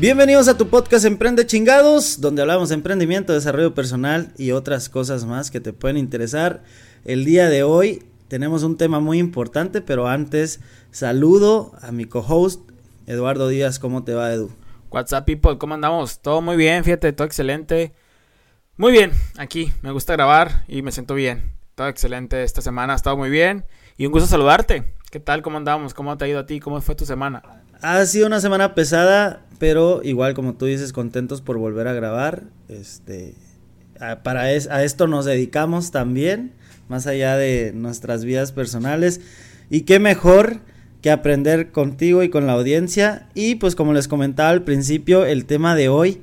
Bienvenidos a tu podcast Emprende Chingados, donde hablamos de emprendimiento, desarrollo personal y otras cosas más que te pueden interesar. El día de hoy tenemos un tema muy importante, pero antes saludo a mi co-host Eduardo Díaz. ¿Cómo te va, Edu? WhatsApp people, ¿cómo andamos? Todo muy bien, fíjate, todo excelente. Muy bien, aquí me gusta grabar y me siento bien. Todo excelente esta semana, ha estado muy bien y un gusto saludarte. ¿Qué tal? ¿Cómo andamos? ¿Cómo te ha ido a ti? ¿Cómo fue tu semana? Ha sido una semana pesada, pero igual como tú dices, contentos por volver a grabar. Este, para a esto nos dedicamos también, más allá de nuestras vidas personales. Y qué mejor que aprender contigo y con la audiencia. Y pues como les comentaba al principio, el tema de hoy,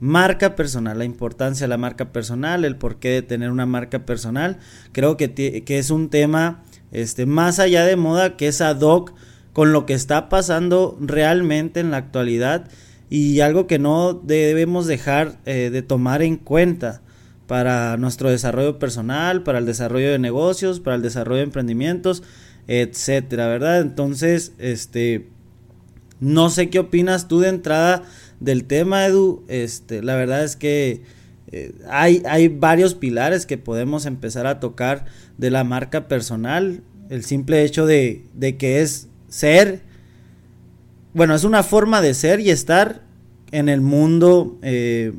marca personal, la importancia de la marca personal, el porqué de tener una marca personal. Creo que, que es un tema este, más allá de moda, que es ad hoc con lo que está pasando realmente en la actualidad y algo que no debemos dejar eh, de tomar en cuenta para nuestro desarrollo personal, para el desarrollo de negocios, para el desarrollo de emprendimientos, etcétera, ¿verdad? Entonces, este, no sé qué opinas tú de entrada del tema, Edu. Este, la verdad es que eh, hay, hay varios pilares que podemos empezar a tocar de la marca personal. El simple hecho de, de que es ser, bueno, es una forma de ser y estar en el mundo, eh,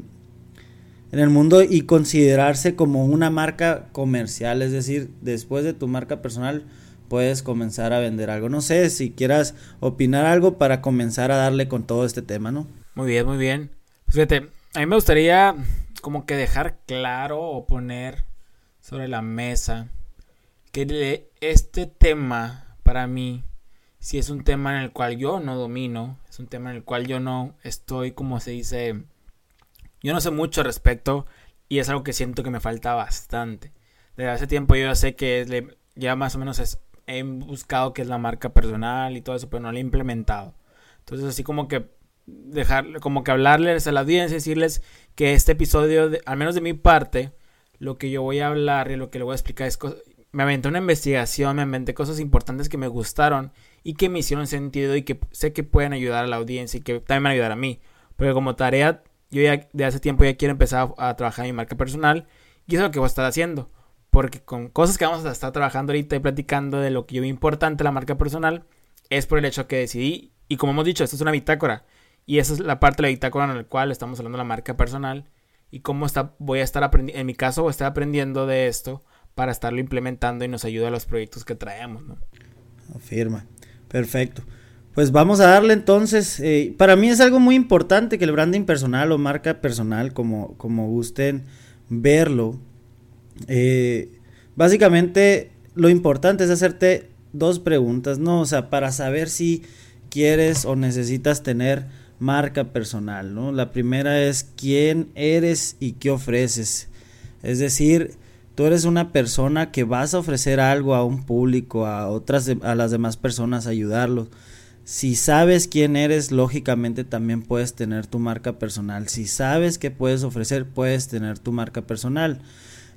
en el mundo y considerarse como una marca comercial, es decir, después de tu marca personal puedes comenzar a vender algo. No sé si quieras opinar algo para comenzar a darle con todo este tema, ¿no? Muy bien, muy bien. Pues fíjate, a mí me gustaría como que dejar claro o poner sobre la mesa que este tema para mí si es un tema en el cual yo no domino, es un tema en el cual yo no estoy, como se dice, yo no sé mucho al respecto y es algo que siento que me falta bastante. Desde hace tiempo yo ya sé que ya más o menos he buscado qué es la marca personal y todo eso, pero no lo he implementado. Entonces así como que dejar, como que hablarles a la audiencia, decirles que este episodio, al menos de mi parte, lo que yo voy a hablar y lo que le voy a explicar es, me aventé una investigación, me inventé cosas importantes que me gustaron y que me hicieron sentido y que sé que pueden ayudar a la audiencia y que también van a ayudar a mí. Porque como tarea, yo ya de hace tiempo ya quiero empezar a, trabajar mi marca personal y eso es lo que voy a estar haciendo. Porque con cosas que vamos a estar trabajando ahorita y platicando de lo que yo veo importante la marca personal, es por el hecho que decidí, y como hemos dicho, esto es una bitácora. Y esa es la parte de la bitácora en la cual estamos hablando de la marca personal y cómo está, voy a estar aprendiendo, en mi caso voy a estar aprendiendo de esto para estarlo implementando y nos ayuda a los proyectos que traemos. ¿no? Afirma. Perfecto. Pues vamos a darle entonces. Eh, para mí es algo muy importante que el branding personal o marca personal, como, como gusten verlo. Eh, básicamente lo importante es hacerte dos preguntas, ¿no? O sea, para saber si quieres o necesitas tener marca personal, ¿no? La primera es quién eres y qué ofreces. Es decir, tú eres una persona que vas a ofrecer algo a un público, a otras a las demás personas, ayudarlos. Si sabes quién eres, lógicamente también puedes tener tu marca personal. Si sabes qué puedes ofrecer, puedes tener tu marca personal.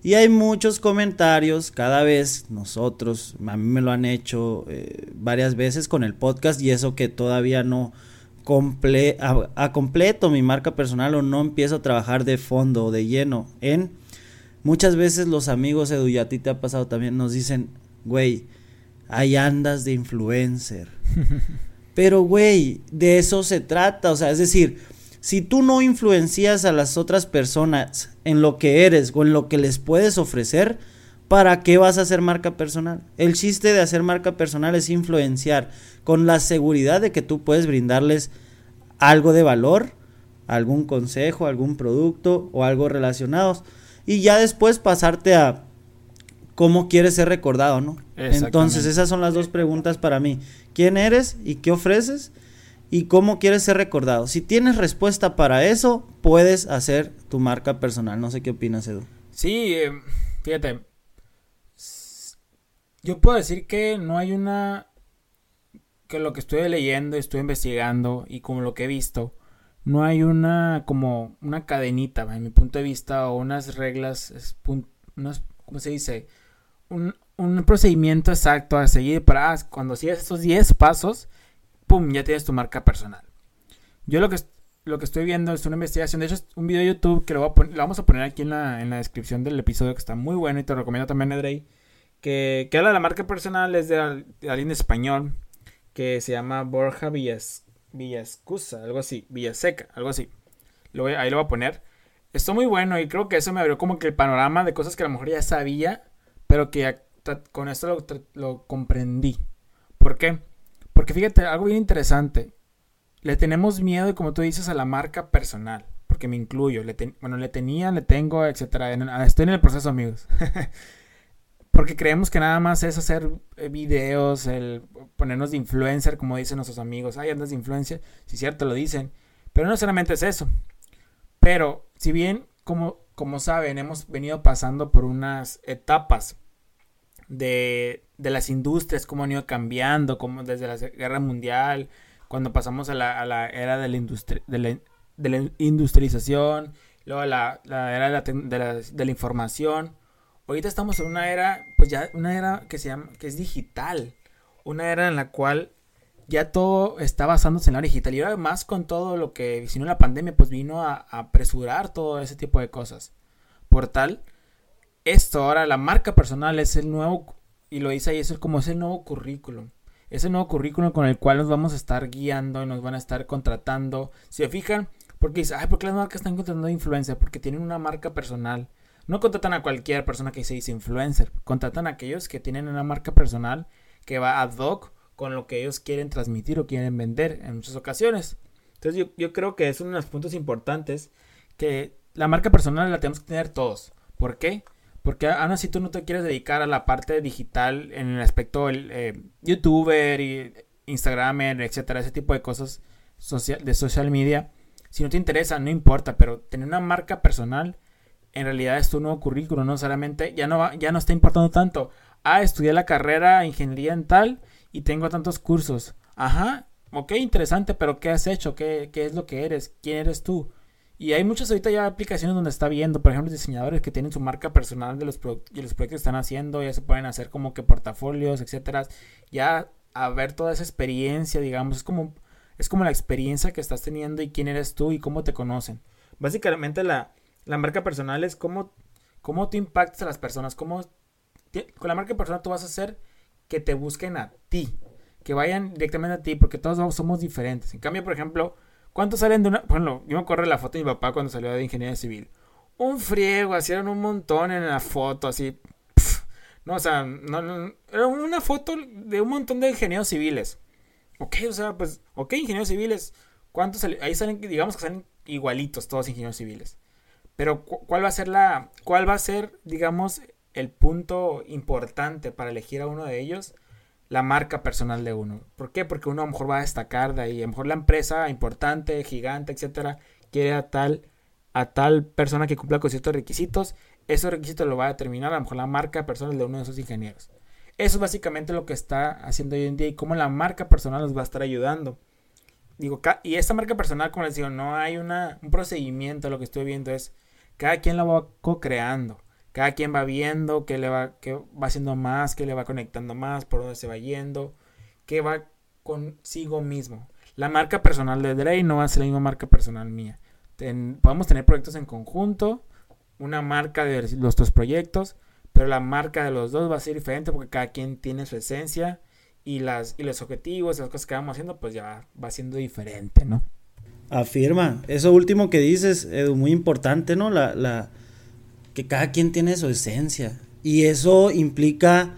Y hay muchos comentarios, cada vez nosotros, a mí me lo han hecho eh, varias veces con el podcast y eso que todavía no comple a, a completo mi marca personal o no empiezo a trabajar de fondo o de lleno en Muchas veces los amigos, Edu, y a ti te ha pasado también, nos dicen, güey, ahí andas de influencer. Pero, güey, de eso se trata. O sea, es decir, si tú no influencias a las otras personas en lo que eres o en lo que les puedes ofrecer, ¿para qué vas a hacer marca personal? El chiste de hacer marca personal es influenciar con la seguridad de que tú puedes brindarles algo de valor, algún consejo, algún producto o algo relacionado y ya después pasarte a cómo quieres ser recordado, ¿no? Entonces, esas son las dos preguntas para mí. ¿Quién eres y qué ofreces? Y cómo quieres ser recordado. Si tienes respuesta para eso, puedes hacer tu marca personal. No sé qué opinas, Edu. Sí, eh, fíjate. Yo puedo decir que no hay una... Que lo que estoy leyendo, estoy investigando y como lo que he visto, no hay una como una cadenita, en mi punto de vista, o unas reglas, ¿cómo se dice? Un, un procedimiento exacto a seguir para ah, cuando sigues esos 10 pasos, ¡pum! ya tienes tu marca personal. Yo lo que, lo que estoy viendo es una investigación, de hecho es un video de YouTube que lo, vamos a poner aquí en la, en la, descripción del episodio que está muy bueno y te recomiendo también, Edrey, que, que habla de la marca personal, es de, alguien de español que se llama Borja Villas, Villascusa, algo así, Villaseca, algo así. Lo ahí lo voy a poner. Está muy bueno y creo que eso me abrió como que el panorama de cosas que a lo mejor ya sabía, pero que con esto lo, lo comprendí. ¿Por qué? Porque fíjate, algo bien interesante. Le tenemos miedo, como tú dices, a la marca personal. Porque me incluyo. Le bueno, le tenía, le tengo, etcétera. Estoy en el proceso, amigos. porque creemos que nada más es hacer eh, videos, el ponernos de influencer, como dicen nuestros amigos. Ay, andas de influencer. Si cierto, lo dicen. Pero no solamente es eso. Pero, si bien, como, como saben, hemos venido pasando por unas etapas de, de las industrias, cómo han ido cambiando, como desde la guerra mundial, cuando pasamos a la, a la era de la, industria, de la, industrialización, luego a la, la era de, la, de la, información. Ahorita estamos en una era, pues ya una era que se llama, que es digital, una era en la cual ya todo está basándose en la digital y además con todo lo que vino la pandemia, pues vino a, a apresurar todo ese tipo de cosas. Por tal esto ahora, la marca personal es el nuevo, y lo dice ahí, es como ese nuevo currículum. Ese nuevo currículum con el cual nos vamos a estar guiando y nos van a estar contratando. Si se fijan, porque dice, ay, ¿por qué las marcas están contratando influencer? Porque tienen una marca personal. No contratan a cualquier persona que se dice influencer. Contratan a aquellos que tienen una marca personal que va ad hoc con lo que ellos quieren transmitir o quieren vender en muchas ocasiones. Entonces yo, creo que es uno de los puntos importantes que la marca personal la tenemos que tener todos. ¿Por qué? Porque aún así tú no te quieres dedicar a la parte digital en el aspecto del eh, youtuber y instagramer, etcétera, ese tipo de cosas social, de social media. Si no te interesa, no importa, pero tener una marca personal en realidad es tu nuevo currículum, no solamente, ya no, ya no está importando tanto. Ah, estudié la carrera ingeniería en tal y tengo tantos cursos. Ajá, ok, interesante, pero ¿qué has hecho? ¿Qué, qué es lo que eres? ¿Quién eres tú? Y hay muchas ahorita ya aplicaciones donde está viendo, por ejemplo, diseñadores que tienen su marca personal de los, y los proyectos que están haciendo, ya se pueden hacer como que portafolios, etcétera. Ya a ver toda esa experiencia, digamos, es como, es como la experiencia que estás teniendo y quién eres tú y cómo te conocen. Básicamente la, la marca personal es cómo, cómo tú impactas a las personas, cómo con la marca personal tú vas a hacer que te busquen a ti, que vayan directamente a ti, porque todos somos diferentes. En cambio, por ejemplo, ¿Cuántos salen de una.? Bueno, yo me acuerdo la foto de mi papá cuando salió de ingeniería civil. Un friego, eran un montón en la foto, así. no, o sea, era una foto de un montón de ingenieros civiles. Ok, o sea, pues, ok, ingenieros civiles. ¿Cuántos salen? Ahí salen, digamos que salen igualitos todos ingenieros civiles. Pero, ¿cuál va a ser la. ¿Cuál va a ser, digamos, el punto importante para elegir a uno de ellos? la marca personal de uno. ¿Por qué? Porque uno a lo mejor va a destacar de ahí. A lo mejor la empresa importante, gigante, etcétera, quiere a tal, a tal persona que cumpla con ciertos requisitos. Esos requisitos lo va a determinar a lo mejor la marca personal de uno de esos ingenieros. Eso es básicamente lo que está haciendo hoy en día y cómo la marca personal nos va a estar ayudando. Digo, y esta marca personal, como les digo, no hay una, un procedimiento, lo que estoy viendo es cada quien la va co-creando. Cada quien va viendo qué le va, qué va haciendo más, qué le va conectando más, por dónde se va yendo, qué va consigo mismo. La marca personal de Dre no va a ser la misma marca personal mía. podemos tener proyectos en conjunto, una marca de nuestros proyectos, pero la marca de los dos va a ser diferente porque cada quien tiene su esencia y, las, y los objetivos, las cosas que vamos haciendo, pues ya va siendo diferente, ¿no? Afirma. Eso último que dices, Edu, muy importante, ¿no? La, la, que cada quien tiene su esencia. Y eso implica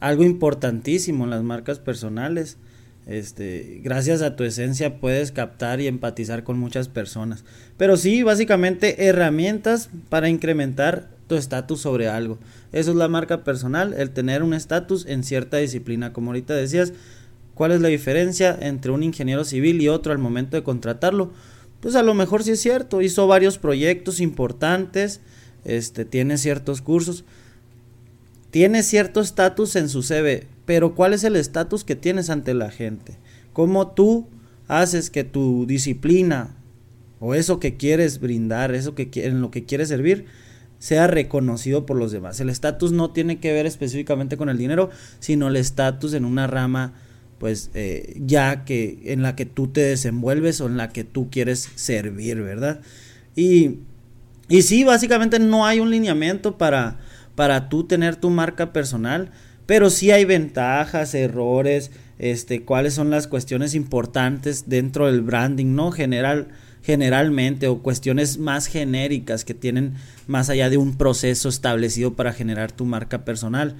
algo importantísimo en las marcas personales. Este, gracias a tu esencia puedes captar y empatizar con muchas personas. Pero sí, básicamente herramientas para incrementar tu estatus sobre algo. Eso es la marca personal, el tener un estatus en cierta disciplina. Como ahorita decías, ¿cuál es la diferencia entre un ingeniero civil y otro al momento de contratarlo? Pues a lo mejor sí es cierto, hizo varios proyectos importantes, este, tiene ciertos cursos, tiene cierto estatus en su CV, pero ¿cuál es el estatus que tienes ante la gente? ¿Cómo tú haces que tu disciplina o eso que quieres brindar, eso que en lo que quieres servir, sea reconocido por los demás. El estatus no tiene que ver específicamente con el dinero, sino el estatus en una rama, pues eh, ya que en la que tú te desenvuelves o en la que tú quieres servir, ¿verdad? Y, y sí, básicamente no hay un lineamiento para, para tú tener tu marca personal, pero sí hay ventajas, errores, este, cuáles son las cuestiones importantes dentro del branding, ¿no? General, generalmente o cuestiones más genéricas que tienen más allá de un proceso establecido para generar tu marca personal.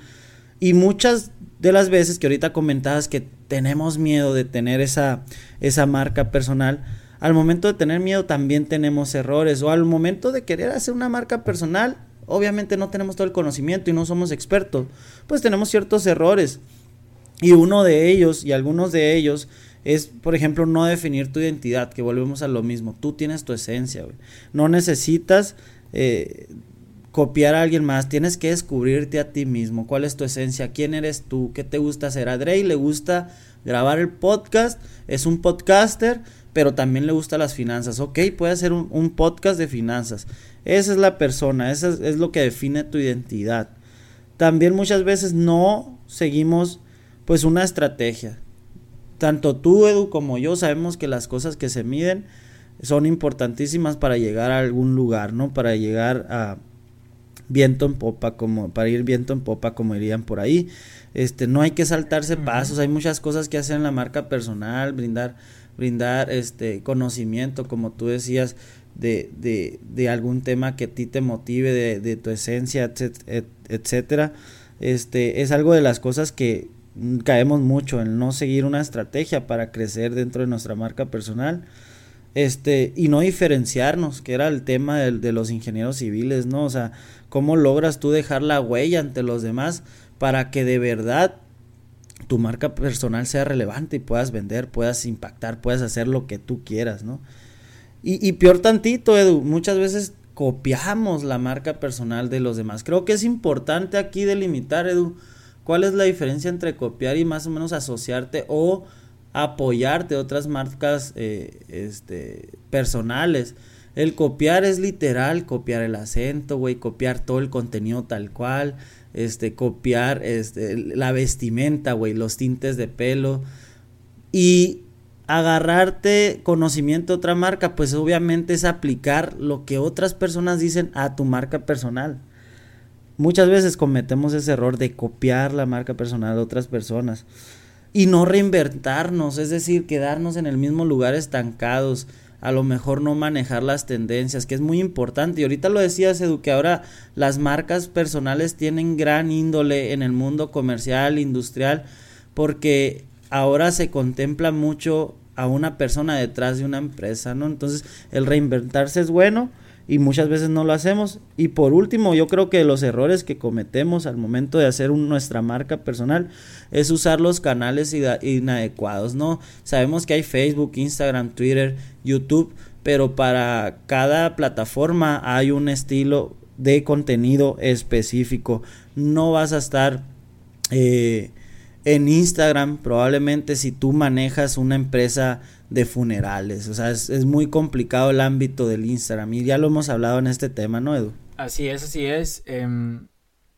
Y muchas de las veces que ahorita comentabas que tenemos miedo de tener esa, esa marca personal, al momento de tener miedo también tenemos errores o al momento de querer hacer una marca personal, obviamente no tenemos todo el conocimiento y no somos expertos, pues tenemos ciertos errores. Y uno de ellos y algunos de ellos es, por ejemplo, no definir tu identidad, que volvemos a lo mismo. Tú tienes tu esencia, No necesitas eh, copiar a alguien más, tienes que descubrirte a ti mismo. ¿Cuál es tu esencia? ¿Quién eres tú? ¿Qué te gusta hacer? A Drey le gusta grabar el podcast, es un podcaster, pero también le gusta las finanzas. Ok, puede hacer un, podcast de finanzas. Esa es la persona, eso es, es lo que define tu identidad. También muchas veces no seguimos pues una estrategia tanto tú, Edu, como yo sabemos que las cosas que se miden son importantísimas para llegar a algún lugar, ¿no? Para llegar a viento en popa, como para ir viento en popa, como dirían por ahí. Este, no hay que saltarse pasos, hay muchas cosas que hacer en la marca personal, brindar, brindar este conocimiento, como tú decías, de, de, de algún tema que a ti te motive, de, de tu esencia, etcétera. Este, es algo de las cosas que, caemos mucho en no seguir una estrategia para crecer dentro de nuestra marca personal este y no diferenciarnos que era el tema de, los ingenieros civiles no o sea cómo logras tú dejar la huella ante los demás para que de verdad tu marca personal sea relevante y puedas vender puedas impactar puedas hacer lo que tú quieras no y, y peor tantito Edu muchas veces copiamos la marca personal de los demás. Creo que es importante aquí delimitar Edu ¿Cuál es la diferencia entre copiar y más o menos asociarte o apoyarte otras marcas eh, este, personales? El copiar es literal, copiar el acento, güey, copiar todo el contenido tal cual, este, copiar este, la vestimenta, güey, los tintes de pelo y agarrarte conocimiento de otra marca, pues obviamente es aplicar lo que otras personas dicen a tu marca personal. Muchas veces cometemos ese error de copiar la marca personal de otras personas y no reinventarnos, es decir, quedarnos en el mismo lugar estancados, a lo mejor no manejar las tendencias, que es muy importante. Y ahorita lo decías, Edu, que ahora las marcas personales tienen gran índole en el mundo comercial, industrial, porque ahora se contempla mucho a una persona detrás de una empresa, ¿no? Entonces, el reinventarse es bueno, y muchas veces no lo hacemos. Y por último, yo creo que los errores que cometemos al momento de hacer nuestra marca personal es usar los canales inadecuados, ¿no? Sabemos que hay Facebook, Instagram, Twitter, YouTube, pero para cada plataforma hay un estilo de contenido específico. No vas a estar eh, en Instagram, probablemente si tú manejas una empresa de funerales. O sea, es, muy complicado el ámbito del Instagram y ya lo hemos hablado en este tema, ¿no, Edu? Así es, así es. Eh,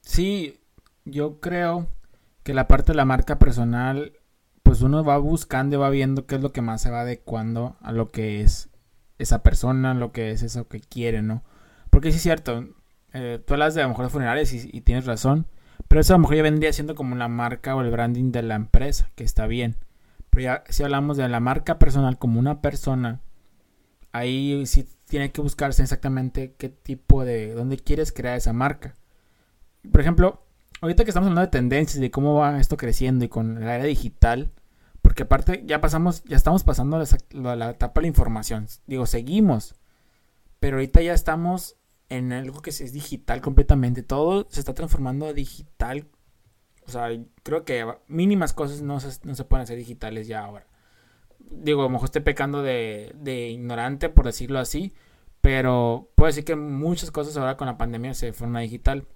sí, yo creo que la parte de la marca personal, pues uno va buscando y va viendo qué es lo que más se va adecuando a lo que es esa persona, lo que es eso que quiere, ¿no? Porque sí es cierto, eh, tú hablas de a lo mejor de funerales y tienes razón, pero eso a lo mejor ya vendría siendo como la marca o el branding de la empresa, que está bien. Pero ya si hablamos de la marca personal como una persona, ahí sí tiene que buscarse exactamente qué tipo de, dónde quieres crear esa marca. Por ejemplo, ahorita que estamos hablando de tendencias, de cómo va esto creciendo y con la era digital, porque aparte ya pasamos, ya estamos pasando la, la, etapa de la información. Digo, seguimos, pero ahorita ya estamos en algo que es digital completamente. Todo se está transformando a digital. O sea, creo que mínimas cosas no se, no se pueden hacer digitales ya ahora. Digo, a lo mejor estoy pecando de, de ignorante, por decirlo así. Pero puedo decir que muchas cosas ahora con la pandemia se fueron a digital.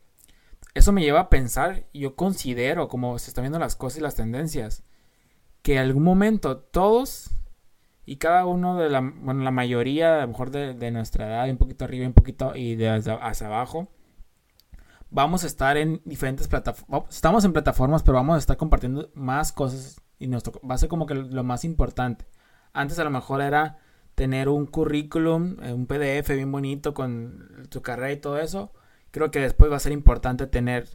Eso me lleva a pensar, yo considero, como se están viendo las cosas y las tendencias, que en algún momento todos y cada uno de la, bueno, la mayoría, a lo mejor de, nuestra edad, un poquito arriba, un poquito y de hacia, abajo, vamos a estar en diferentes plataformas. Estamos en plataformas, pero vamos a estar compartiendo más cosas y nuestro, va a ser como que lo más importante. Antes a lo mejor era tener un currículum, eh, un PDF bien bonito con tu carrera y todo eso. Creo que después va a ser importante tener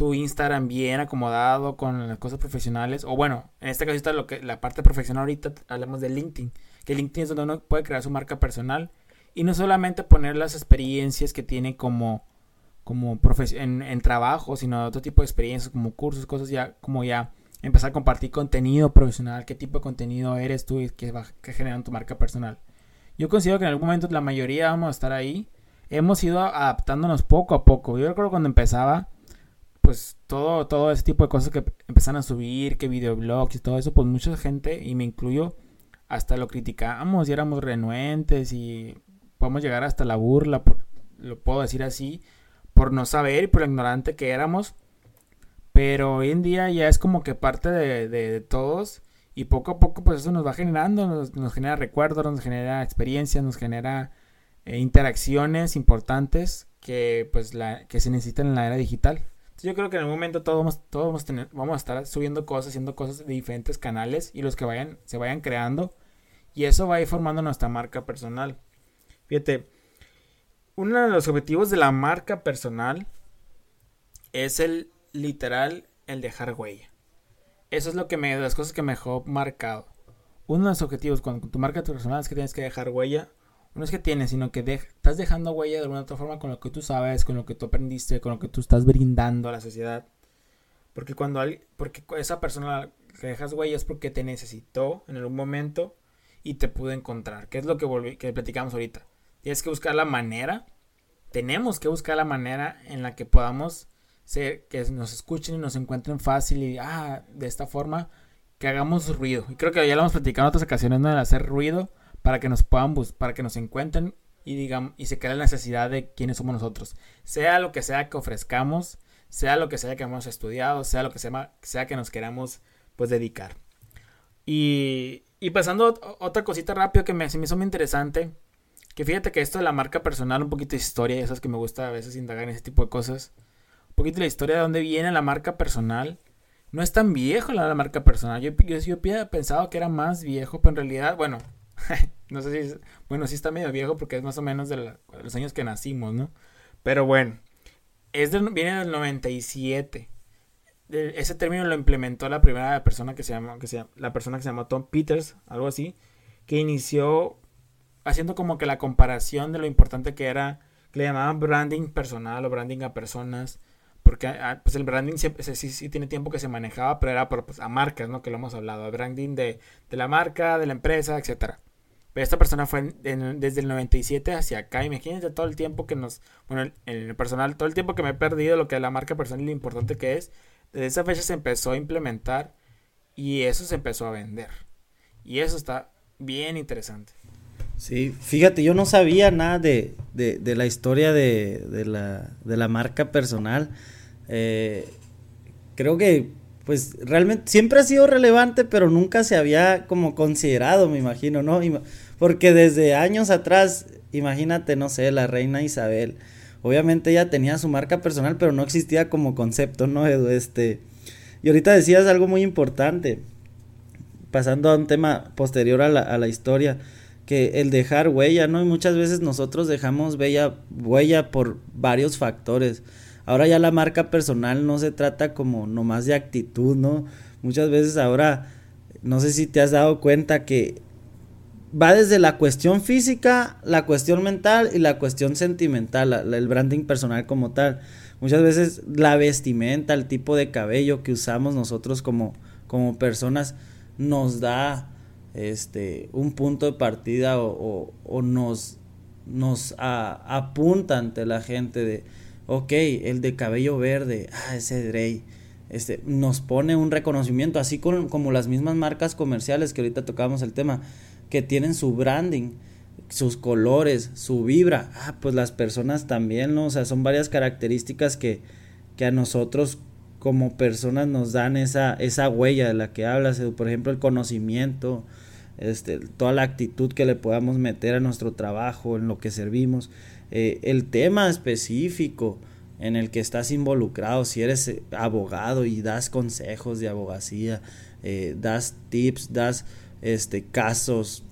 tu Instagram bien acomodado con las cosas profesionales. O bueno, en este caso está lo que la parte profesional ahorita hablamos de LinkedIn. Que LinkedIn es donde uno puede crear su marca personal. Y no solamente poner las experiencias que tiene como, como en, en trabajo, sino otro tipo de experiencias como cursos, cosas ya, como ya empezar a compartir contenido profesional, qué tipo de contenido eres tú y que va que generan tu marca personal. Yo considero que en algún momento la mayoría vamos a estar ahí. Hemos ido adaptándonos poco a poco. Yo recuerdo cuando empezaba, pues todo, todo ese tipo de cosas que empezaron a subir, que videoblogs y todo eso, pues mucha gente, y me incluyo, hasta lo criticamos y éramos renuentes y podemos llegar hasta la burla, lo puedo decir así, por no saber y por ignorante que éramos. Pero hoy en día ya es como que parte de, todos y poco a poco pues eso nos va generando, nos, genera recuerdos, nos genera experiencias, nos genera eh, interacciones importantes que pues la, que se necesitan en la era digital yo creo que en algún momento todos vamos, todos vamos a, estar subiendo cosas, haciendo cosas de diferentes canales y los que vayan, se vayan creando. Y eso va a ir formando nuestra marca personal. Fíjate, uno de los objetivos de la marca personal es el literal, el dejar huella. Eso es lo que me, las cosas que me dejó marcado. Uno de los objetivos con tu marca personal es que tienes que dejar huella no es que tienes, sino que estás dejando huella de alguna otra forma con lo que tú sabes, con lo que tú aprendiste, con lo que tú estás brindando a la sociedad. Porque cuando porque esa persona que dejas huella es porque te necesitó en algún momento y te pudo encontrar. Que es lo que, que platicamos ahorita. Tienes que buscar la manera, tenemos que buscar la manera en la que podamos ser, que nos escuchen y nos encuentren fácil y, ah, de esta forma, que hagamos ruido. Y creo que ya lo hemos platicado en otras ocasiones, ¿no? De hacer ruido para que nos puedan para que nos encuentren y digan y se quede la necesidad de quiénes somos nosotros. Sea lo que sea que ofrezcamos, sea lo que sea que hemos estudiado, sea lo que sea, sea que nos queramos pues dedicar. Y, y pasando otra cosita rápido que me, me hizo muy interesante, que fíjate que esto de la marca personal, un poquito de historia, y esas que me gusta a veces indagar en ese tipo de cosas, un poquito de la historia de dónde viene la marca personal. No es tan viejo la, marca personal. Yo, yo, yo pensado que era más viejo, pero en realidad, bueno, no sé si, bueno, sí está medio viejo porque es más o menos de, los años que nacimos, ¿no? Pero bueno, es viene del 97. ese término lo implementó la primera persona que se llama, que se la persona que se llama Tom Peters, algo así, que inició haciendo como que la comparación de lo importante que era, que le llamaban branding personal o branding a personas, porque ah, pues el branding sí, sí, tiene tiempo que se manejaba, pero era por, pues, a marcas, ¿no? Que lo hemos hablado, branding de, de la marca, de la empresa, etcétera. Pero esta persona fue desde el 97 hacia acá. Imagínense todo el tiempo que nos. Bueno, en el personal, todo el tiempo que me he perdido, lo que es la marca personal y lo importante que es. Desde esa fecha se empezó a implementar y eso se empezó a vender. Y eso está bien interesante. Sí, fíjate, yo no sabía nada de, de, la historia de, de, la, de la marca personal. Eh, creo que pues realmente siempre ha sido relevante, pero nunca se había como considerado, me imagino, ¿no? Porque desde años atrás, imagínate, no sé, la reina Isabel, obviamente ella tenía su marca personal, pero no existía como concepto, ¿no? Este, y ahorita decías algo muy importante, pasando a un tema posterior a la, a la historia, que el dejar huella, ¿no? Y muchas veces nosotros dejamos huella, huella por varios factores Ahora ya la marca personal no se trata como nomás de actitud, ¿no? Muchas veces ahora, no sé si te has dado cuenta que va desde la cuestión física, la cuestión mental y la cuestión sentimental, el branding personal como tal. Muchas veces la vestimenta, el tipo de cabello que usamos nosotros como, como personas nos da este un punto de partida o, o, nos nos apunta ante la gente de, ok, el de cabello verde, ah, ese Drey, este, nos pone un reconocimiento, así como las mismas marcas comerciales que ahorita tocábamos el tema, que tienen su branding, sus colores, su vibra, ah, pues las personas también, ¿no? O sea, son varias características que, que a nosotros como personas nos dan esa, esa huella de la que hablas, por ejemplo, el conocimiento, este, toda la actitud que le podamos meter a nuestro trabajo, en lo que servimos, eh, el tema específico en el que estás involucrado, si eres eh, abogado y das consejos de abogacía, eh, das tips, das este, casos,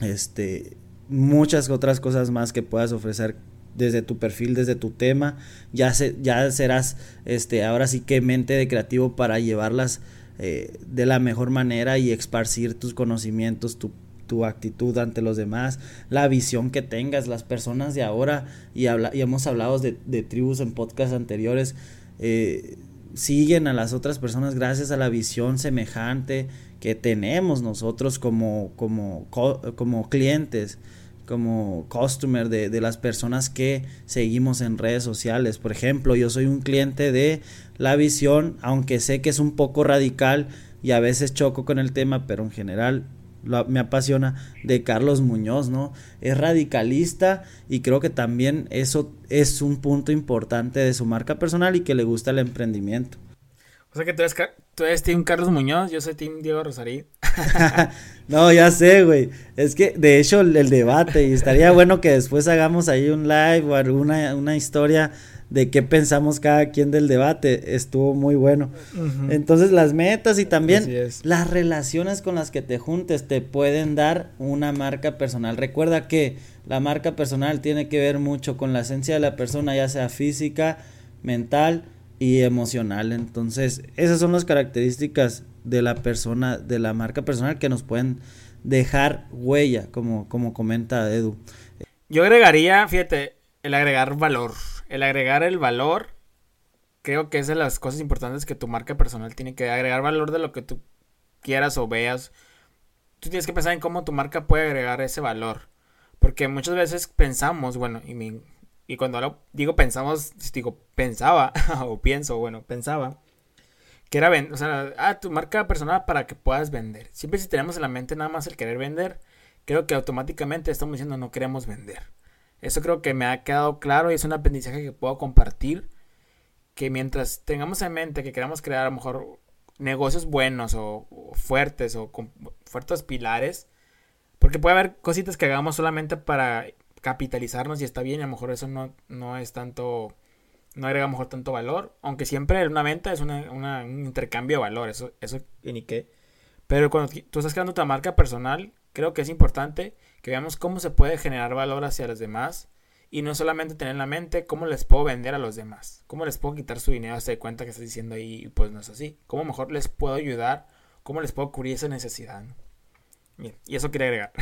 este, muchas otras cosas más que puedas ofrecer desde tu perfil, desde tu tema, ya, se, ya serás, este, ahora sí que mente de creativo para llevarlas de la mejor manera y esparcir tus conocimientos, tu, tu, actitud ante los demás, la visión que tengas, las personas de ahora, y, habla, hemos hablado de, tribus en podcasts anteriores, eh, siguen a las otras personas gracias a la visión semejante que tenemos nosotros como, como, como clientes como customer de, las personas que seguimos en redes sociales. Por ejemplo, yo soy un cliente de la visión, aunque sé que es un poco radical y a veces choco con el tema, pero en general me apasiona de Carlos Muñoz, ¿no? Es radicalista y creo que también eso es un punto importante de su marca personal y que le gusta el emprendimiento. O sea que tú eres, tú eres Team Carlos Muñoz, yo soy Team Diego Rosarí. no, ya sé, güey. Es que, de hecho, el, debate, y estaría bueno que después hagamos ahí un live o alguna una historia de qué pensamos cada quien del debate. Estuvo muy bueno. Entonces, las metas y también las relaciones con las que te juntes te pueden dar una marca personal. Recuerda que la marca personal tiene que ver mucho con la esencia de la persona, ya sea física, mental, y emocional. Entonces, esas son las características de la persona, de la marca personal que nos pueden dejar huella, como, como comenta Edu. Yo agregaría, fíjate, el agregar valor. El agregar el valor, creo que es de las cosas importantes que tu marca personal tiene que agregar valor de lo que tú quieras o veas. Tú tienes que pensar en cómo tu marca puede agregar ese valor. Porque muchas veces pensamos, bueno, y y cuando digo pensamos, digo pensaba, o pienso, bueno, pensaba, que era, o sea, ah, tu marca personal para que puedas vender. Siempre si tenemos en la mente nada más el querer vender, creo que automáticamente estamos diciendo no queremos vender. Eso creo que me ha quedado claro y es un aprendizaje que puedo compartir. Que mientras tengamos en mente que queremos crear a lo mejor negocios buenos o, fuertes o con fuertes pilares, porque puede haber cositas que hagamos solamente para capitalizarnos y está bien, a lo mejor eso no, no es tanto, no agrega a lo mejor tanto valor, aunque siempre una venta es una, un intercambio de valor, eso, eso ni qué. Pero cuando tú estás creando tu marca personal, creo que es importante que veamos cómo se puede generar valor hacia los demás y no solamente tener en la mente cómo les puedo vender a los demás, cómo les puedo quitar su dinero, se cuenta que estás diciendo ahí, pues no es así, cómo mejor les puedo ayudar, cómo les puedo cubrir esa necesidad. Bien, y eso quiere agregar.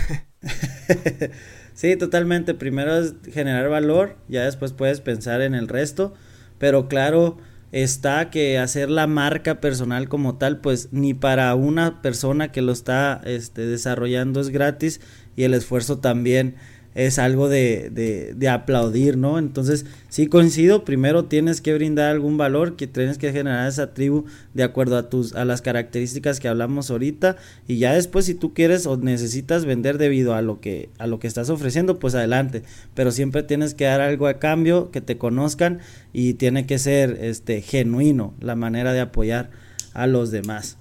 sí, totalmente. Primero es generar valor, ya después puedes pensar en el resto, pero claro está que hacer la marca personal como tal, pues ni para una persona que lo está este, desarrollando es gratis y el esfuerzo también es algo de, de, aplaudir, ¿no? Entonces, sí coincido, primero tienes que brindar algún valor, que tienes que generar esa tribu de acuerdo a tus, a las características que hablamos ahorita, y ya después si tú quieres o necesitas vender debido a lo que, a lo que estás ofreciendo, pues adelante, pero siempre tienes que dar algo a cambio, que te conozcan, y tiene que ser este genuino la manera de apoyar a los demás.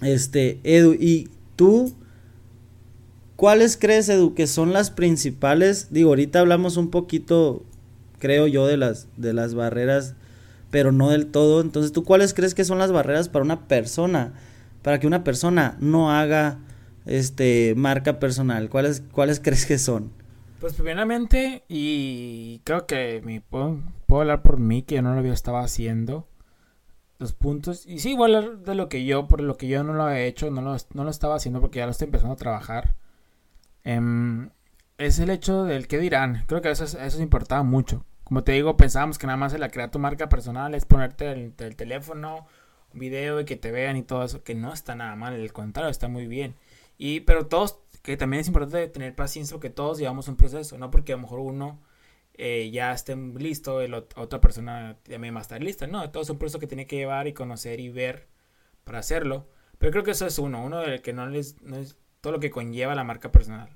Este, Edu, y tú ¿Cuáles crees, Edu, que son las principales? Digo, ahorita hablamos un poquito, creo yo, de las, de las barreras, pero no del todo. Entonces, ¿tú cuáles crees que son las barreras para una persona? Para que una persona no haga este marca personal. ¿Cuáles, cuáles crees que son? Pues primeramente, y creo que me puedo, puedo hablar por mí, que yo no lo estaba haciendo. Los puntos. Y sí, voy hablar de lo que yo, por lo que yo no lo he hecho, no lo, no lo estaba haciendo porque ya lo estoy empezando a trabajar Em, es el hecho del qué dirán. Creo que eso, eso importaba mucho. Como te digo, pensábamos que nada más el crear tu marca personal es ponerte el, teléfono, un video y que te vean y todo eso, que no está nada mal, el contrario, está muy bien. Y, pero todos que también es importante tener paciencia porque todos llevamos un proceso, no porque a lo mejor uno eh, ya esté listo, el, otra persona también va a estar lista, no, todo es un proceso que tiene que llevar y conocer y ver para hacerlo, pero creo que eso es uno, uno del que no les, no es todo lo que conlleva la marca personal.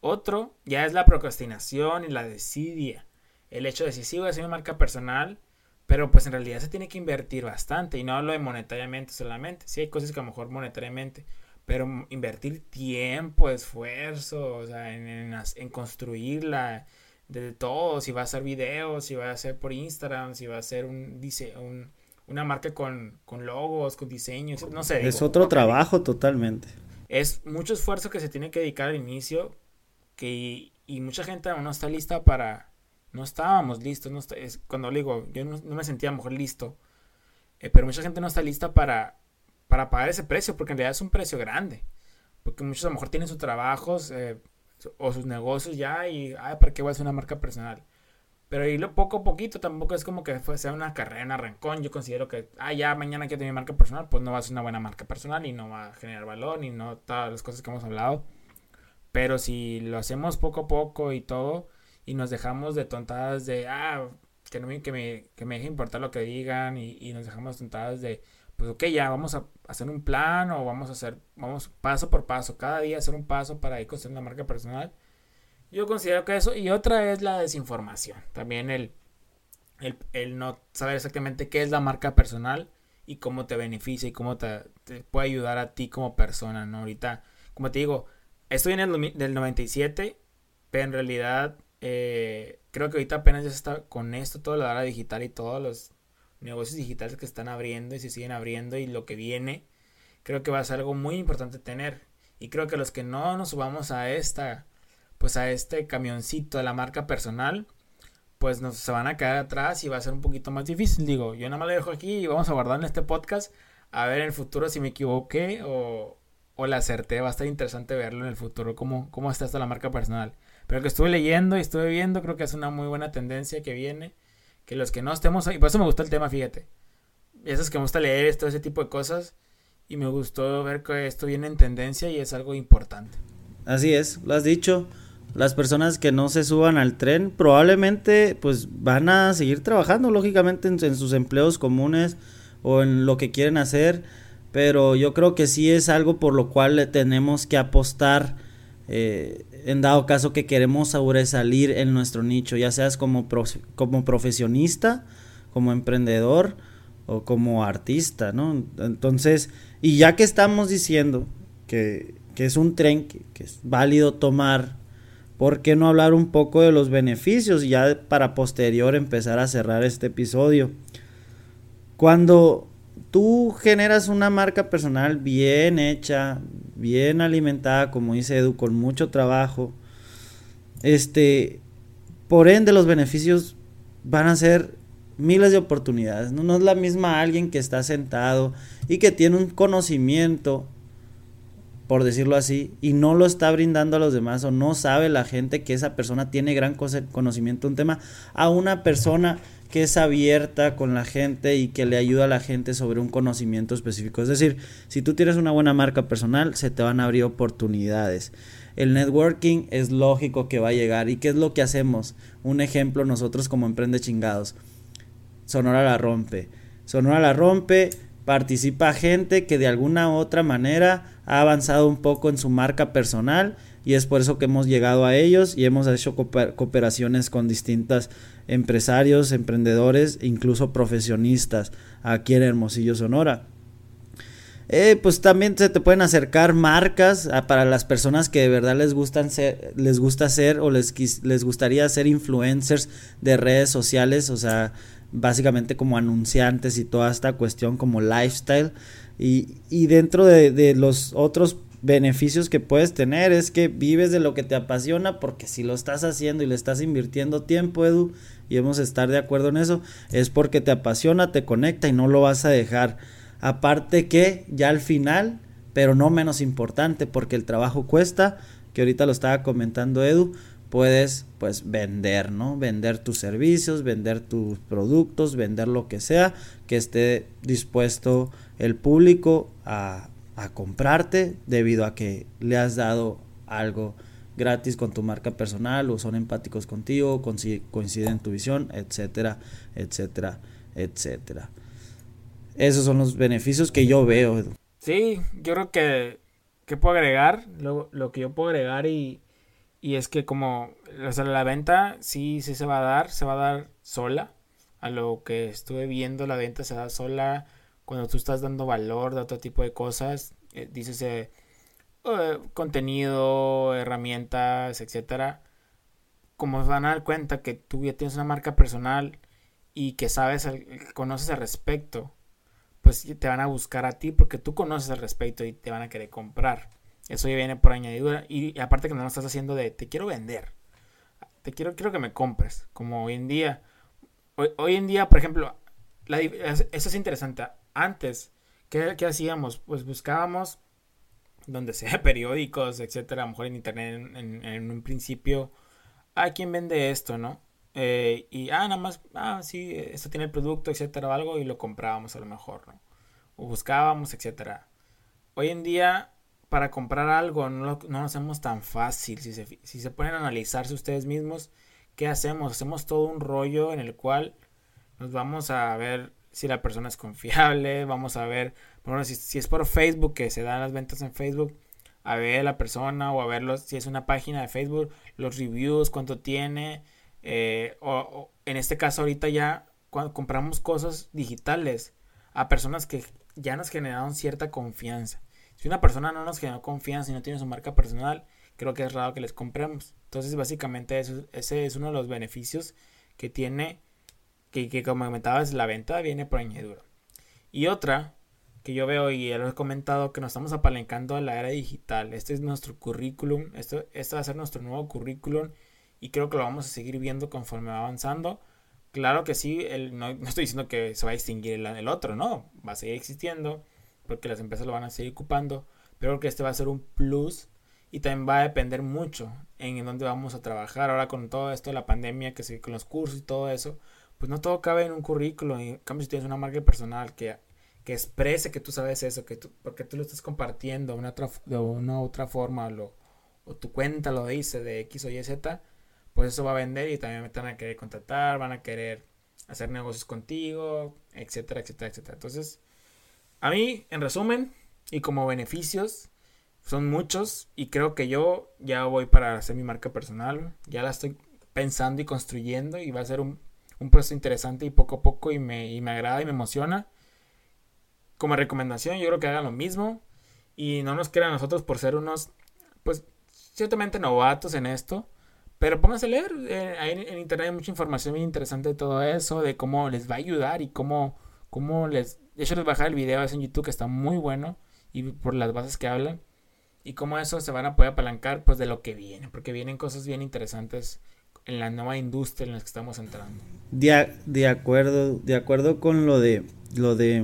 Otro ya es la procrastinación y la desidia, el hecho de si sí voy a hacer mi marca personal, pero pues en realidad se tiene que invertir bastante y no hablo de monetariamente solamente, sí hay cosas que a lo mejor monetariamente, pero invertir tiempo, esfuerzo, o sea, en, en, construirla, de todo, si va a hacer videos, si va a hacer por Instagram, si va a hacer un, dice, un una marca con, con, logos, con diseños, no sé. Es otro trabajo totalmente. Es mucho esfuerzo que se tiene que dedicar al inicio que, y mucha gente aún no está lista para... No estábamos listos, no es, cuando digo, yo no, me sentía a lo mejor listo, eh, pero mucha gente no está lista para, para pagar ese precio, porque en realidad es un precio grande. Porque muchos a lo mejor tienen sus trabajos eh, o sus negocios ya y, ay, ¿para qué voy a hacer una marca personal? Pero irlo poco a poquito tampoco es como que sea una carrera en arrancón. Yo considero que, ah, ya mañana quiero tener mi marca personal, pues no va a ser una buena marca personal y no va a generar valor y no todas las cosas que hemos hablado. Pero si lo hacemos poco a poco y todo y nos dejamos de tontadas de, ah, que, no me, que, me, que me deje importar lo que digan y, nos dejamos tontadas de, pues ok, ya vamos a hacer un plan o vamos a hacer, vamos paso por paso, cada día hacer un paso para ir construyendo una marca personal. Yo considero que eso, y otra es la desinformación, también el, el, no saber exactamente qué es la marca personal y cómo te beneficia y cómo te, puede ayudar a ti como persona, ¿no? Ahorita, como te digo, estoy en el del 97, pero en realidad eh, creo que ahorita apenas ya está con esto, todo la hora digital y todos los negocios digitales que están abriendo y se siguen abriendo y lo que viene, creo que va a ser algo muy importante tener. Y creo que los que no nos subamos a esta, pues a este camioncito de la marca personal, pues nos se van a quedar atrás y va a ser un poquito más difícil. Digo, yo nada más lo dejo aquí y vamos a guardar en este podcast a ver en el futuro si me equivoqué o, o la acerté. Va a estar interesante verlo en el futuro, cómo, cómo está esta la marca personal. Pero que estuve leyendo y estuve viendo, creo que es una muy buena tendencia que viene que los que no estemos ahí, por eso me gusta el tema, fíjate. Eso es que gusta leer todo ese tipo de cosas y me gustó ver que esto viene en tendencia y es algo importante. Así es, lo has dicho. Las personas que no se suban al tren probablemente pues van a seguir trabajando lógicamente en, sus empleos comunes o en lo que quieren hacer, pero yo creo que sí es algo por lo cual le tenemos que apostar eh, en dado caso que queremos sobresalir en nuestro nicho, ya seas como, como profesionista, como emprendedor o como artista, ¿no? Entonces, y ya que estamos diciendo que, es un tren que, que, es válido tomar, ¿por qué no hablar un poco de los beneficios ya para posterior empezar a cerrar este episodio? Cuando tú generas una marca personal bien hecha, bien alimentada, como dice Edu, con mucho trabajo, este, por ende los beneficios van a ser miles de oportunidades. ¿no? no es la misma alguien que está sentado y que tiene un conocimiento, por decirlo así, y no lo está brindando a los demás o no sabe la gente que esa persona tiene gran conocimiento de un tema, a una persona que es abierta con la gente y que le ayuda a la gente sobre un conocimiento específico. Es decir, si tú tienes una buena marca personal, se te van a abrir oportunidades. El networking es lógico que va a llegar. ¿Y qué es lo que hacemos? Un ejemplo nosotros como Emprende Chingados. Sonora la rompe. Sonora la rompe, participa gente que de alguna u otra manera ha avanzado un poco en su marca personal y es por eso que hemos llegado a ellos y hemos hecho cooperaciones con distintas empresarios, emprendedores, incluso profesionistas aquí en Hermosillo, Sonora. Eh, pues también se te pueden acercar marcas ah, para las personas que de verdad les gustan ser, les gusta ser o les, les gustaría ser influencers de redes sociales, o sea, básicamente como anunciantes y toda esta cuestión como lifestyle. Y, y dentro de, de los otros beneficios que puedes tener es que vives de lo que te apasiona porque si lo estás haciendo y le estás invirtiendo tiempo, Edu, y hemos de estar de acuerdo en eso, es porque te apasiona, te conecta y no lo vas a dejar. Aparte que ya al final, pero no menos importante porque el trabajo cuesta, que ahorita lo estaba comentando Edu, puedes pues vender, ¿no? Vender tus servicios, vender tus productos, vender lo que sea que esté dispuesto el público a, a comprarte debido a que le has dado algo gratis con tu marca personal o son empáticos contigo, coinciden en tu visión, etcétera, etcétera, etcétera. Esos son los beneficios que yo veo. Sí, yo creo que, que puedo agregar, lo, lo que yo puedo agregar y, y es que como la venta sí, sí se va a dar, se va a dar sola. A lo que estuve viendo, la venta se da sola cuando tú estás dando valor de otro tipo de cosas. Eh, dices eh, eh, contenido, herramientas, etcétera. Como van a dar cuenta que tú ya tienes una marca personal y que sabes, conoces al respecto, pues te van a buscar a ti porque tú conoces al respecto y te van a querer comprar. Eso ya viene por añadidura. Y, aparte que no lo estás haciendo de te quiero vender. Te quiero, quiero que me compres. Como hoy en día. Hoy, en día, por ejemplo, eso es interesante. Antes, ¿qué, hacíamos? Pues buscábamos donde sea periódicos, etcétera, a lo mejor en internet en, un principio, ¿a quién vende esto, no? Eh, y, ah, nada más, ah, sí, esto tiene el producto, etcétera, o algo, y lo comprábamos a lo mejor, ¿no? O buscábamos, etcétera. Hoy en día para comprar algo no lo, no hacemos tan fácil. Si se, si se ponen a analizarse ustedes mismos, ¿qué hacemos? Hacemos todo un rollo en el cual nos vamos a ver si la persona es confiable, vamos a ver, bueno, si, es por Facebook que se dan las ventas en Facebook, a ver la persona o a ver si es una página de Facebook, los reviews, cuánto tiene, eh, o, en este caso ahorita ya cuando compramos cosas digitales a personas que ya nos generaron cierta confianza. Si una persona no nos genera confianza y no tiene su marca personal, creo que es raro que les compremos. Entonces, básicamente, ese es uno de los beneficios que tiene, que, que como comentabas, la venta viene por añadidura. Y otra que yo veo y ya lo he comentado, que nos estamos apalancando a la era digital. Este es nuestro currículum, esto, va a ser nuestro nuevo currículum y creo que lo vamos a seguir viendo conforme va avanzando. Claro que sí, el, no, estoy diciendo que se va a extinguir el otro, no, va a seguir existiendo porque las empresas lo van a seguir ocupando, pero creo que este va a ser un plus y también va a depender mucho en dónde vamos a trabajar. Ahora con todo esto de la pandemia, que se, con los cursos y todo eso, pues no todo cabe en un currículo. En cambio, si tienes una marca personal que, que exprese que tú sabes eso, que tú, porque tú lo estás compartiendo de una otra, de una otra forma, lo, o tu cuenta lo dice de X o Y, Z, pues eso va a vender y también te van a querer contratar, van a querer hacer negocios contigo, etcétera, etcétera, etcétera. Entonces, a mí, en resumen, y como beneficios, son muchos y creo que yo ya voy para hacer mi marca personal. Ya la estoy pensando y construyendo y va a ser un, proceso interesante y poco a poco y me, y me agrada y me emociona. Como recomendación, yo creo que hagan lo mismo y no nos crean nosotros por ser unos, pues, ciertamente novatos en esto. Pero pónganse a leer. Eh, en, internet hay mucha información muy interesante de todo eso, de cómo les va a ayudar y cómo, cómo les, de hecho, les bajar el video es en YouTube que está muy bueno y por las bases que hablan. Y cómo eso se van a poder apalancar pues de lo que viene, porque vienen cosas bien interesantes en la nueva industria en la que estamos entrando. De, acuerdo, de acuerdo con lo de lo de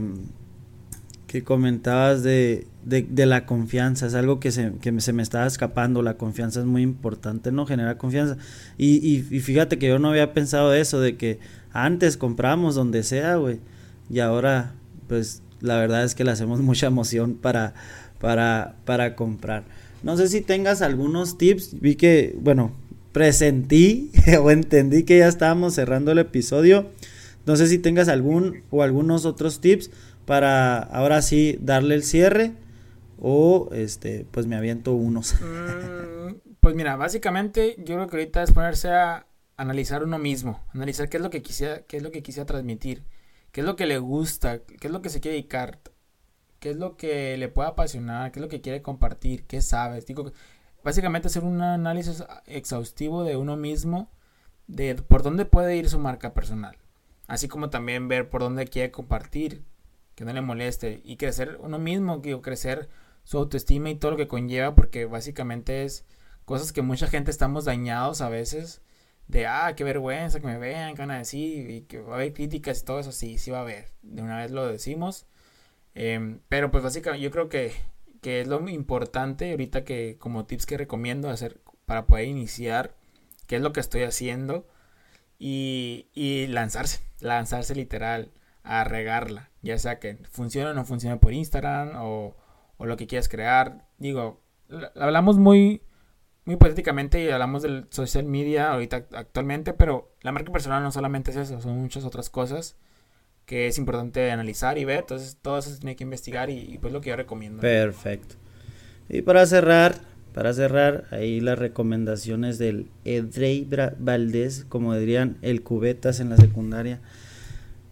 que comentabas de, de, la confianza, es algo que se, que se me estaba escapando, la confianza es muy importante, ¿no? Generar confianza. Y, y, y fíjate que yo no había pensado eso, de que antes compramos donde sea, güey, y ahora pues la verdad es que le hacemos mucha emoción para, para, para comprar. No sé si tengas algunos tips, vi que, bueno, presentí o entendí que ya estábamos cerrando el episodio. No sé si tengas algún o algunos otros tips para ahora sí darle el cierre o este pues me aviento unos. Mm, pues mira, básicamente yo creo que ahorita es ponerse a analizar uno mismo, analizar qué es lo que quisiera, qué es lo que quisiera transmitir qué es lo que le gusta, qué es lo que se quiere dedicar, qué es lo que le puede apasionar, qué es lo que quiere compartir, qué sabes. Digo, básicamente hacer un análisis exhaustivo de uno mismo, de por dónde puede ir su marca personal. Así como también ver por dónde quiere compartir, que no le moleste. Y crecer uno mismo, digo, crecer su autoestima y todo lo que conlleva, porque básicamente es cosas que mucha gente estamos dañados a veces de, ah, qué vergüenza que me vean, que van a decir, y que va a haber críticas y todo eso, sí, sí va a haber, de una vez lo decimos. Em, pero pues básicamente yo creo que, que es lo importante ahorita que como tips que recomiendo hacer para poder iniciar, qué es lo que estoy haciendo y, y lanzarse, lanzarse literal a regarla, ya sea que funcione o no funcione por Instagram o, o lo que quieras crear. Digo, hablamos muy muy hipotéticamente y hablamos del social media ahorita actualmente, pero la marca personal no solamente es eso, son muchas otras cosas que es importante analizar y ver, entonces todo eso se tiene que investigar y, pues lo que yo recomiendo. Perfecto. Y para cerrar, para cerrar, ahí las recomendaciones del Edrey Valdés, como dirían el cubetas en la secundaria.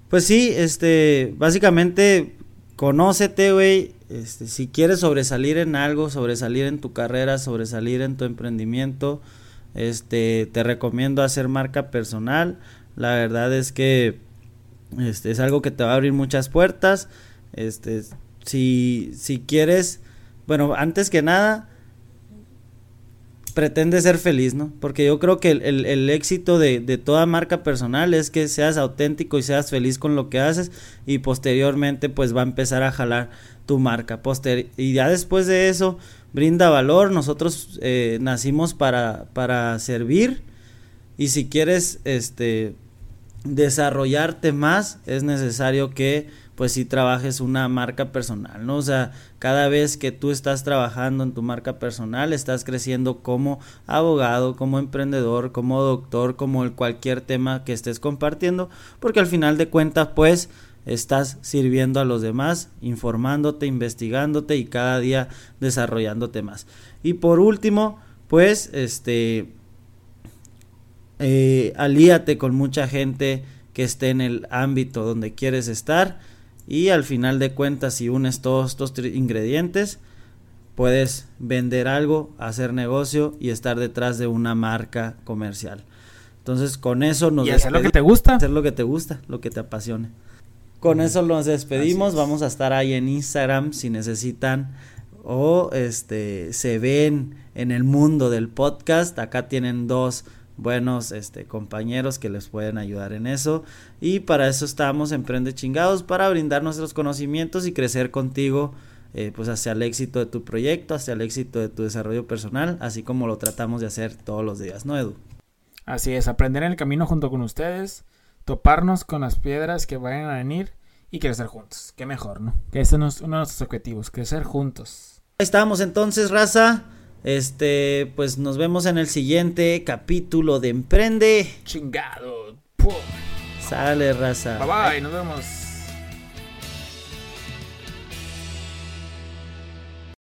Pues sí, este, básicamente conócete, güey, este, si quieres sobresalir en algo, sobresalir en tu carrera, sobresalir en tu emprendimiento, este, te recomiendo hacer marca personal. La verdad es que este, es algo que te va a abrir muchas puertas. Este, si, si quieres, bueno, antes que nada, pretende ser feliz, ¿no? Porque yo creo que el, éxito de, toda marca personal es que seas auténtico y seas feliz con lo que haces y posteriormente pues va a empezar a jalar tu marca. Poster y ya después de eso brinda valor, nosotros eh, nacimos para, para servir y si quieres este desarrollarte más es necesario que pues si trabajes una marca personal, ¿no? O sea, cada vez que tú estás trabajando en tu marca personal, estás creciendo como abogado, como emprendedor, como doctor, como cualquier tema que estés compartiendo, porque al final de cuentas, pues, estás sirviendo a los demás, informándote, investigándote y cada día desarrollándote más. Y por último, pues, este, eh, alíate con mucha gente que esté en el ámbito donde quieres estar y al final de cuentas si unes todos estos ingredientes puedes vender algo, hacer negocio y estar detrás de una marca comercial. Entonces con eso nos y hacer lo que te gusta, hacer lo que te gusta, lo que te apasione. Con eso nos despedimos, vamos a estar ahí en Instagram si necesitan o este se ven en el mundo del podcast, acá tienen dos buenos este, compañeros que les pueden ayudar en eso. Y para eso estamos Emprende Chingados, para brindar nuestros conocimientos y crecer contigo eh, pues hacia el éxito de tu proyecto, hacia el éxito de tu desarrollo personal, así como lo tratamos de hacer todos los días, ¿no, Edu? Así es, aprender en el camino junto con ustedes, toparnos con las piedras que vayan a venir y crecer juntos. Qué mejor, ¿no? Que ese es uno de nuestros objetivos, crecer juntos. Ahí estamos entonces, raza. Este, pues nos vemos en el siguiente capítulo de Emprende. Chingado. Sale, raza. Bye bye, nos vemos.